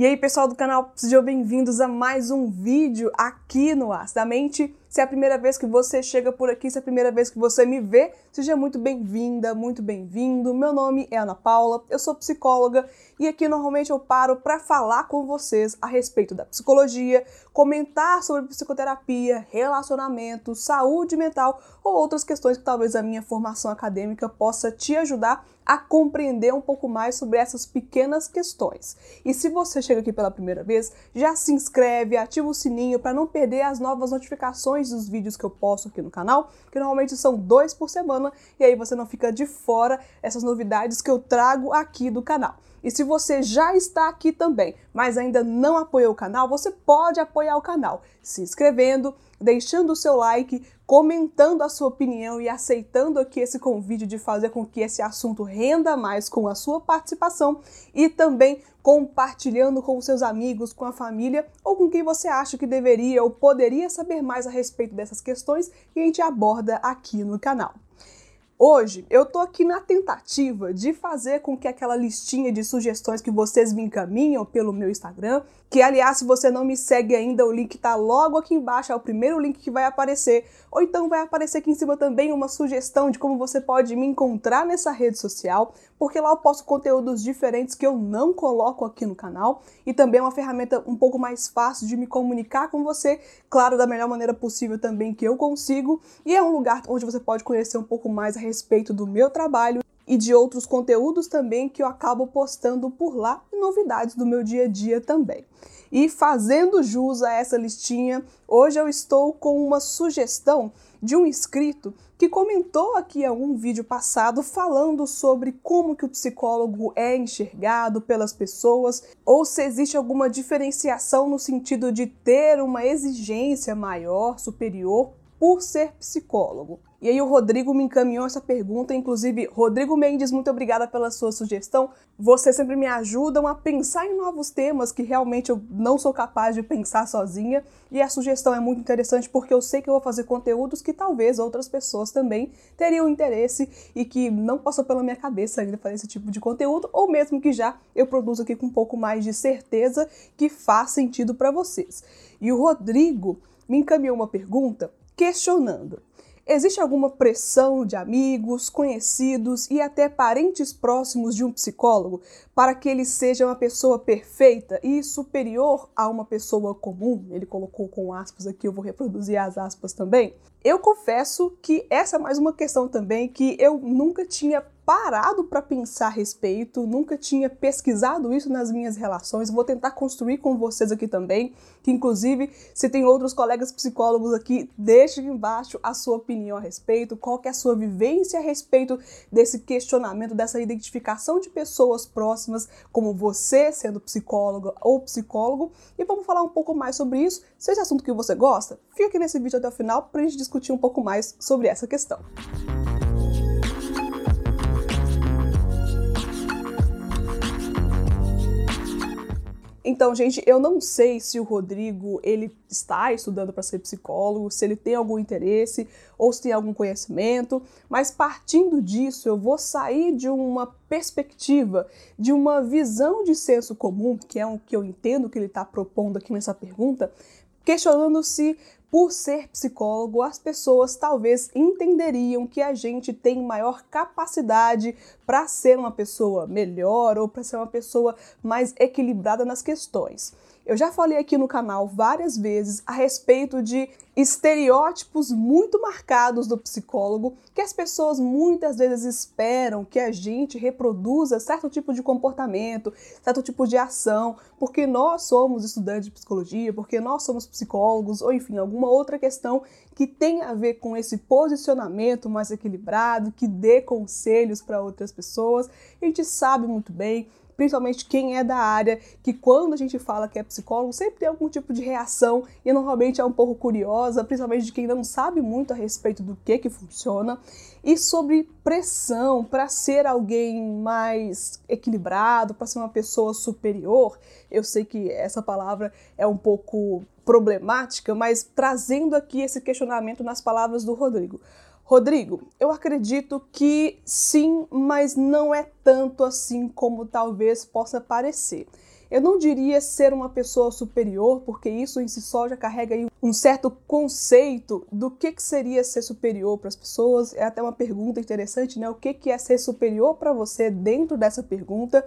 E aí, pessoal do canal, sejam bem-vindos a mais um vídeo aqui no As da Mente. Se é a primeira vez que você chega por aqui, se é a primeira vez que você me vê, seja muito bem-vinda, muito bem-vindo. Meu nome é Ana Paula, eu sou psicóloga e aqui normalmente eu paro para falar com vocês a respeito da psicologia, comentar sobre psicoterapia, relacionamento, saúde mental ou outras questões que talvez a minha formação acadêmica possa te ajudar a compreender um pouco mais sobre essas pequenas questões. E se você chega aqui pela primeira vez, já se inscreve, ativa o sininho para não perder as novas notificações dos vídeos que eu posto aqui no canal, que normalmente são dois por semana, e aí você não fica de fora essas novidades que eu trago aqui do canal. E se você já está aqui também, mas ainda não apoiou o canal, você pode apoiar o canal se inscrevendo, deixando o seu like, comentando a sua opinião e aceitando aqui esse convite de fazer com que esse assunto renda mais com a sua participação e também compartilhando com os seus amigos, com a família ou com quem você acha que deveria ou poderia saber mais a respeito dessas questões que a gente aborda aqui no canal. Hoje eu tô aqui na tentativa de fazer com que aquela listinha de sugestões que vocês me encaminham pelo meu Instagram, que aliás, se você não me segue ainda, o link tá logo aqui embaixo, é o primeiro link que vai aparecer, ou então vai aparecer aqui em cima também uma sugestão de como você pode me encontrar nessa rede social, porque lá eu posto conteúdos diferentes que eu não coloco aqui no canal, e também é uma ferramenta um pouco mais fácil de me comunicar com você, claro, da melhor maneira possível também que eu consigo, e é um lugar onde você pode conhecer um pouco mais a respeito do meu trabalho e de outros conteúdos também que eu acabo postando por lá e novidades do meu dia a dia também. E fazendo jus a essa listinha, hoje eu estou com uma sugestão de um inscrito que comentou aqui algum vídeo passado falando sobre como que o psicólogo é enxergado pelas pessoas ou se existe alguma diferenciação no sentido de ter uma exigência maior, superior por ser psicólogo. E aí o Rodrigo me encaminhou essa pergunta, inclusive, Rodrigo Mendes, muito obrigada pela sua sugestão. Vocês sempre me ajudam a pensar em novos temas que realmente eu não sou capaz de pensar sozinha, e a sugestão é muito interessante porque eu sei que eu vou fazer conteúdos que talvez outras pessoas também teriam interesse e que não passou pela minha cabeça ainda fazer esse tipo de conteúdo, ou mesmo que já eu produzo aqui com um pouco mais de certeza que faz sentido para vocês. E o Rodrigo me encaminhou uma pergunta questionando: existe alguma pressão de amigos, conhecidos e até parentes próximos de um psicólogo para que ele seja uma pessoa perfeita e superior a uma pessoa comum? Ele colocou com aspas aqui, eu vou reproduzir as aspas também. Eu confesso que essa é mais uma questão também que eu nunca tinha parado para pensar a respeito, nunca tinha pesquisado isso nas minhas relações. Vou tentar construir com vocês aqui também, que inclusive, se tem outros colegas psicólogos aqui, deixe embaixo a sua opinião a respeito, qual é a sua vivência a respeito desse questionamento, dessa identificação de pessoas próximas, como você sendo psicóloga ou psicólogo, e vamos falar um pouco mais sobre isso. Se esse assunto que você gosta, fica aqui nesse vídeo até o final para a gente discutir um pouco mais sobre essa questão. Então, gente, eu não sei se o Rodrigo ele está estudando para ser psicólogo, se ele tem algum interesse ou se tem algum conhecimento, mas partindo disso, eu vou sair de uma perspectiva, de uma visão de senso comum, que é o que eu entendo que ele está propondo aqui nessa pergunta, questionando se por ser psicólogo, as pessoas talvez entenderiam que a gente tem maior capacidade para ser uma pessoa melhor ou para ser uma pessoa mais equilibrada nas questões. Eu já falei aqui no canal várias vezes a respeito de estereótipos muito marcados do psicólogo que as pessoas muitas vezes esperam que a gente reproduza certo tipo de comportamento, certo tipo de ação, porque nós somos estudantes de psicologia, porque nós somos psicólogos, ou enfim, alguma outra questão que tem a ver com esse posicionamento mais equilibrado, que dê conselhos para outras pessoas. A gente sabe muito bem principalmente quem é da área, que quando a gente fala que é psicólogo, sempre tem algum tipo de reação e normalmente é um pouco curiosa, principalmente de quem não sabe muito a respeito do que que funciona. E sobre pressão para ser alguém mais equilibrado, para ser uma pessoa superior, eu sei que essa palavra é um pouco problemática, mas trazendo aqui esse questionamento nas palavras do Rodrigo. Rodrigo, eu acredito que sim, mas não é tanto assim como talvez possa parecer. Eu não diria ser uma pessoa superior, porque isso em si só já carrega um certo conceito do que, que seria ser superior para as pessoas. É até uma pergunta interessante, né? O que, que é ser superior para você dentro dessa pergunta?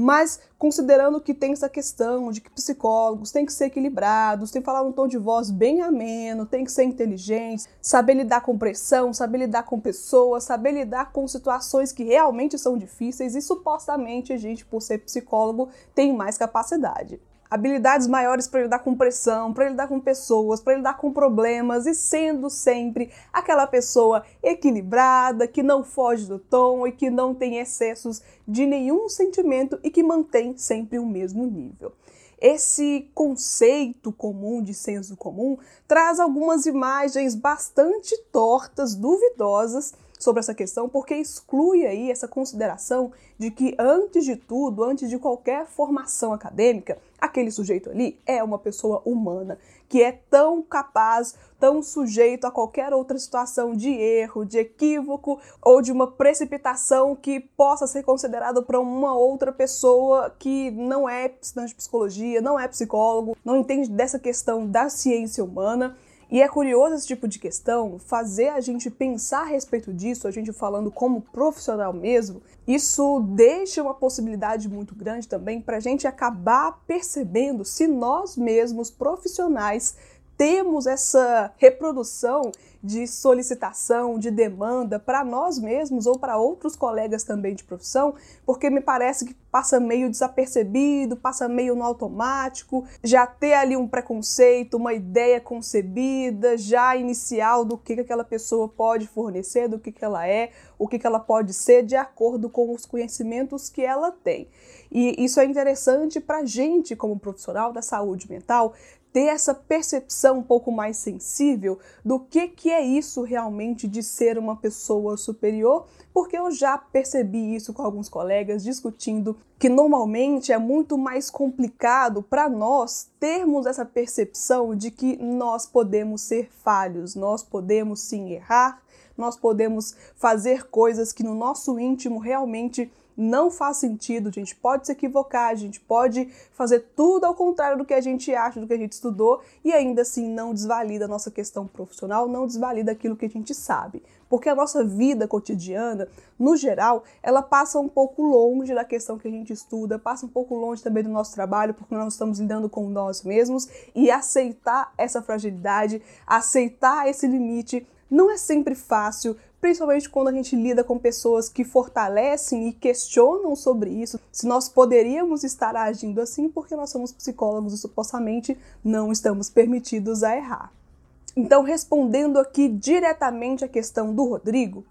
Mas considerando que tem essa questão de que psicólogos têm que ser equilibrados, têm que falar um tom de voz bem ameno, tem que ser inteligentes, saber lidar com pressão, saber lidar com pessoas, saber lidar com situações que realmente são difíceis e supostamente a gente, por ser psicólogo, tem mais capacidade habilidades maiores para lidar com pressão, para lidar com pessoas, para lidar com problemas e sendo sempre aquela pessoa equilibrada, que não foge do tom e que não tem excessos de nenhum sentimento e que mantém sempre o mesmo nível. Esse conceito comum de senso comum traz algumas imagens bastante tortas, duvidosas sobre essa questão, porque exclui aí essa consideração de que, antes de tudo, antes de qualquer formação acadêmica, aquele sujeito ali é uma pessoa humana, que é tão capaz, tão sujeito a qualquer outra situação de erro, de equívoco ou de uma precipitação que possa ser considerado para uma outra pessoa que não é estudante de psicologia, não é psicólogo, não entende dessa questão da ciência humana. E é curioso esse tipo de questão, fazer a gente pensar a respeito disso, a gente falando como profissional mesmo, isso deixa uma possibilidade muito grande também para a gente acabar percebendo se nós mesmos, profissionais, temos essa reprodução de solicitação, de demanda para nós mesmos ou para outros colegas também de profissão, porque me parece que passa meio desapercebido, passa meio no automático, já ter ali um preconceito, uma ideia concebida, já inicial do que, que aquela pessoa pode fornecer, do que, que ela é, o que, que ela pode ser, de acordo com os conhecimentos que ela tem. E isso é interessante para a gente, como profissional da saúde mental, ter essa percepção um pouco mais sensível do que, que é isso realmente de ser uma pessoa superior, porque eu já percebi isso com alguns colegas discutindo que normalmente é muito mais complicado para nós termos essa percepção de que nós podemos ser falhos, nós podemos sim errar, nós podemos fazer coisas que no nosso íntimo realmente não faz sentido, a gente pode se equivocar, a gente pode fazer tudo ao contrário do que a gente acha, do que a gente estudou, e ainda assim não desvalida a nossa questão profissional, não desvalida aquilo que a gente sabe. Porque a nossa vida cotidiana, no geral, ela passa um pouco longe da questão que a gente estuda, passa um pouco longe também do nosso trabalho, porque nós estamos lidando com nós mesmos, e aceitar essa fragilidade, aceitar esse limite, não é sempre fácil, principalmente quando a gente lida com pessoas que fortalecem e questionam sobre isso, se nós poderíamos estar agindo assim porque nós somos psicólogos e supostamente não estamos permitidos a errar. Então, respondendo aqui diretamente à questão do Rodrigo,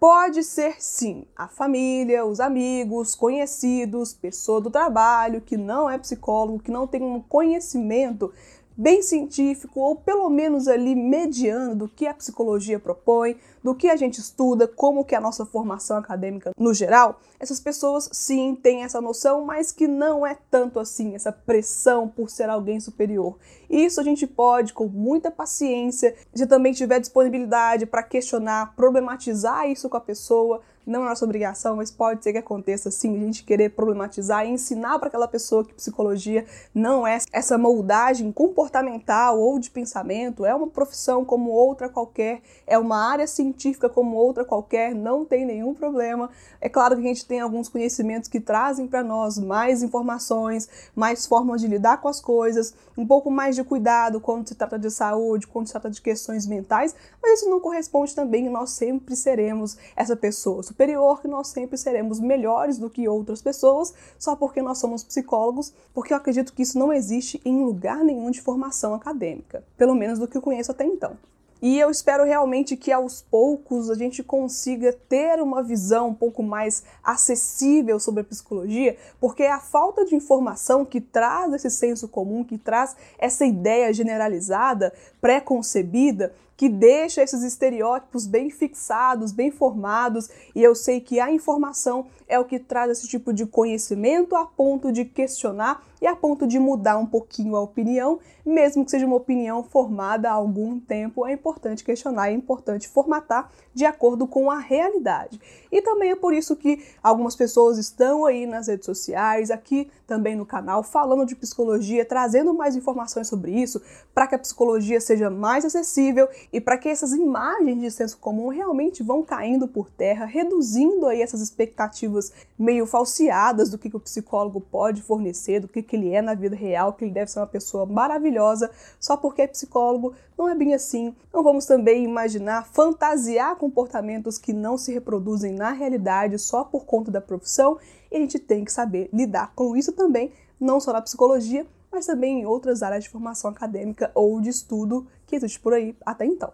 pode ser sim a família, os amigos, conhecidos, pessoa do trabalho que não é psicólogo, que não tem um conhecimento bem científico ou pelo menos ali mediano do que a psicologia propõe, do que a gente estuda, como que é a nossa formação acadêmica no geral, essas pessoas sim têm essa noção, mas que não é tanto assim, essa pressão por ser alguém superior. Isso a gente pode, com muita paciência, se também tiver disponibilidade para questionar, problematizar isso com a pessoa, não é nossa obrigação, mas pode ser que aconteça sim, a gente querer problematizar e ensinar para aquela pessoa que psicologia não é essa moldagem comportamental ou de pensamento, é uma profissão como outra qualquer, é uma área científica como outra qualquer, não tem nenhum problema. É claro que a gente tem alguns conhecimentos que trazem para nós mais informações, mais formas de lidar com as coisas, um pouco mais de cuidado quando se trata de saúde, quando se trata de questões mentais, mas isso não corresponde também, nós sempre seremos essa pessoa superior, que nós sempre seremos melhores do que outras pessoas só porque nós somos psicólogos, porque eu acredito que isso não existe em lugar nenhum de formação acadêmica, pelo menos do que eu conheço até então. E eu espero realmente que aos poucos a gente consiga ter uma visão um pouco mais acessível sobre a psicologia, porque é a falta de informação que traz esse senso comum, que traz essa ideia generalizada, pré-concebida, que deixa esses estereótipos bem fixados, bem formados, e eu sei que a informação é o que traz esse tipo de conhecimento a ponto de questionar e a ponto de mudar um pouquinho a opinião, mesmo que seja uma opinião formada há algum tempo, é importante questionar, é importante formatar de acordo com a realidade. E também é por isso que algumas pessoas estão aí nas redes sociais, aqui também no canal, falando de psicologia, trazendo mais informações sobre isso, para que a psicologia seja mais acessível e para que essas imagens de senso comum realmente vão caindo por terra, reduzindo aí essas expectativas meio falseadas do que, que o psicólogo pode fornecer, do que, que ele é na vida real, que ele deve ser uma pessoa maravilhosa só porque é psicólogo. Não é bem assim. Não vamos também imaginar, fantasiar comportamentos que não se reproduzem na realidade só por conta da profissão. E a gente tem que saber lidar com isso também, não só na psicologia, mas também em outras áreas de formação acadêmica ou de estudo que existe por aí até então.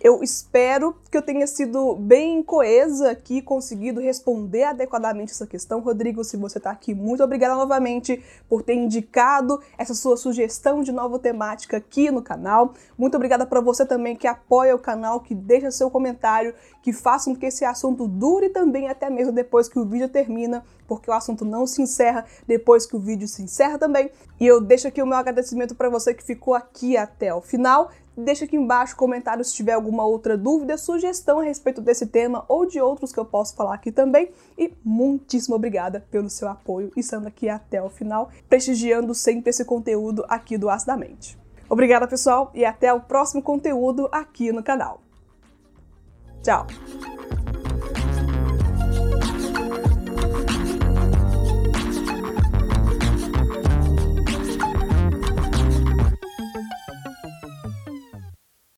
Eu espero que eu tenha sido bem coesa aqui, conseguido responder adequadamente essa questão. Rodrigo, se você está aqui, muito obrigada novamente por ter indicado essa sua sugestão de nova temática aqui no canal. Muito obrigada para você também que apoia o canal, que deixa seu comentário, que faça com que esse assunto dure também até mesmo depois que o vídeo termina, porque o assunto não se encerra depois que o vídeo se encerra também. E eu deixo aqui o meu agradecimento para você que ficou aqui até o final. Deixa aqui embaixo comentário se tiver alguma outra dúvida, sugestão a respeito desse tema ou de outros que eu posso falar aqui também. E muitíssimo obrigada pelo seu apoio e estando aqui até o final, prestigiando sempre esse conteúdo aqui do Acidamente. Obrigada, pessoal, e até o próximo conteúdo aqui no canal. Tchau!